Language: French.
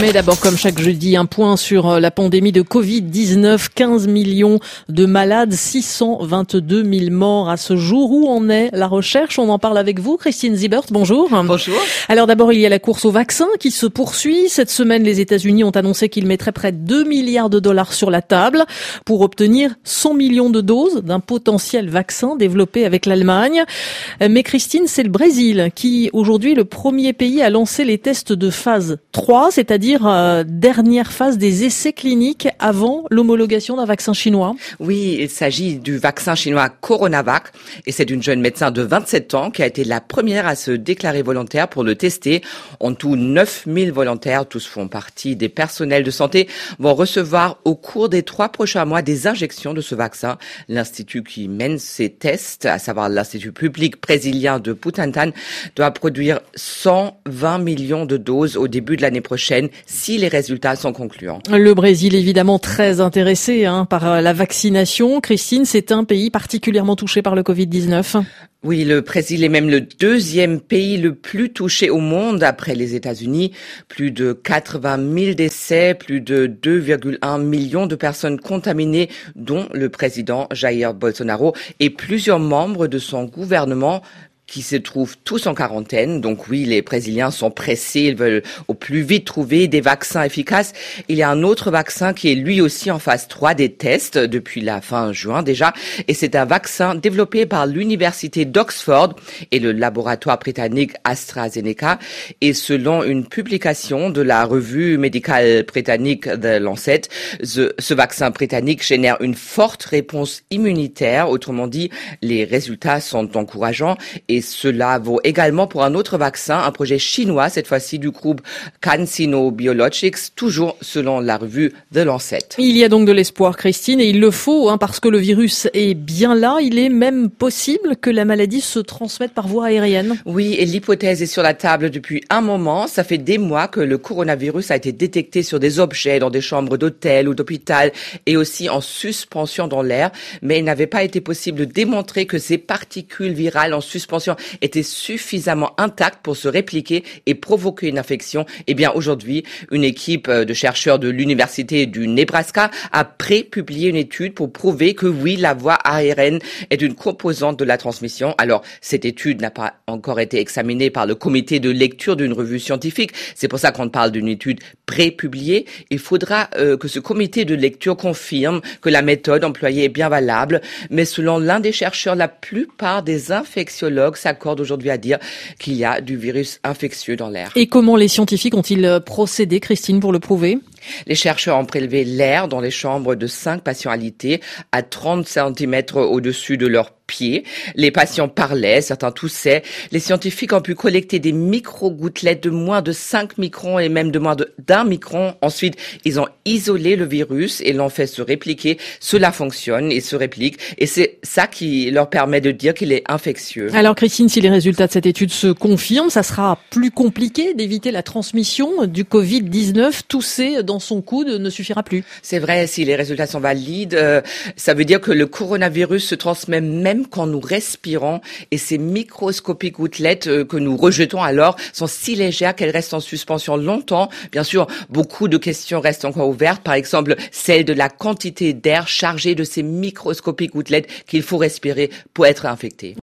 Mais d'abord, comme chaque jeudi, un point sur euh, la pandémie de Covid-19. 15 millions de malades, 622 000 morts à ce jour. Où en est la recherche? On en parle avec vous, Christine Zibert. Bonjour. Bonjour. Alors d'abord, il y a la course au vaccin qui se poursuit. Cette semaine, les États-Unis ont annoncé qu'ils mettraient près de 2 milliards de dollars sur la table pour obtenir 100 millions de doses d'un potentiel vaccin développé avec l'Allemagne. Mais Christine, c'est le Brésil qui, aujourd'hui, est le premier pays à lancer les tests de phase 3, c'est-à-dire c'est-à-dire euh, dernière phase des essais cliniques avant l'homologation d'un vaccin chinois. Oui, il s'agit du vaccin chinois Coronavac et c'est une jeune médecin de 27 ans qui a été la première à se déclarer volontaire pour le tester. En tout, 9000 volontaires, tous font partie des personnels de santé, vont recevoir au cours des trois prochains mois des injections de ce vaccin. L'institut qui mène ces tests, à savoir l'Institut public brésilien de Putantan, doit produire 120 millions de doses au début de l'année prochaine si les résultats sont concluants. Le Brésil évidemment très intéressé hein, par euh, la vaccination. Christine, c'est un pays particulièrement touché par le Covid-19. Oui, le Brésil est même le deuxième pays le plus touché au monde après les États-Unis. Plus de 80 000 décès, plus de 2,1 millions de personnes contaminées, dont le président Jair Bolsonaro et plusieurs membres de son gouvernement qui se trouvent tous en quarantaine. Donc oui, les Brésiliens sont pressés, ils veulent au plus vite trouver des vaccins efficaces. Il y a un autre vaccin qui est lui aussi en phase 3 des tests depuis la fin juin déjà. Et c'est un vaccin développé par l'université d'Oxford et le laboratoire britannique AstraZeneca. Et selon une publication de la revue médicale britannique The Lancet, ce vaccin britannique génère une forte réponse immunitaire. Autrement dit, les résultats sont encourageants et et cela vaut également pour un autre vaccin, un projet chinois, cette fois-ci du groupe CanSino Biologics, toujours selon la revue The Lancet. Il y a donc de l'espoir, Christine, et il le faut, hein, parce que le virus est bien là. Il est même possible que la maladie se transmette par voie aérienne. Oui, et l'hypothèse est sur la table depuis un moment. Ça fait des mois que le coronavirus a été détecté sur des objets dans des chambres d'hôtel ou d'hôpital et aussi en suspension dans l'air, mais il n'avait pas été possible de démontrer que ces particules virales en suspension était suffisamment intacte pour se répliquer et provoquer une infection, eh bien aujourd'hui, une équipe de chercheurs de l'université du Nebraska a pré-publié une étude pour prouver que oui, la voie aérienne est une composante de la transmission. Alors, cette étude n'a pas encore été examinée par le comité de lecture d'une revue scientifique. C'est pour ça qu'on parle d'une étude pré-publiée. Il faudra euh, que ce comité de lecture confirme que la méthode employée est bien valable. Mais selon l'un des chercheurs, la plupart des infectiologues s'accordent aujourd'hui à dire qu'il y a du virus infectieux dans l'air. Et comment les scientifiques ont-ils euh, procédé, Christine, pour le prouver? Les chercheurs ont prélevé l'air dans les chambres de cinq patients alités à 30 cm au-dessus de leur pieds. Les patients parlaient, certains toussaient. Les scientifiques ont pu collecter des micro-gouttelettes de moins de 5 microns et même de moins d'un micron. Ensuite, ils ont isolé le virus et l'ont fait se répliquer. Cela fonctionne et se réplique. Et c'est ça qui leur permet de dire qu'il est infectieux. Alors, Christine, si les résultats de cette étude se confirment, ça sera plus compliqué d'éviter la transmission du Covid-19. Tousser son coude ne suffira plus. C'est vrai, si les résultats sont valides, euh, ça veut dire que le coronavirus se transmet même quand nous respirons et ces microscopiques gouttelettes euh, que nous rejetons alors sont si légères qu'elles restent en suspension longtemps. Bien sûr, beaucoup de questions restent encore ouvertes. Par exemple, celle de la quantité d'air chargé de ces microscopiques gouttelettes qu'il faut respirer pour être infecté.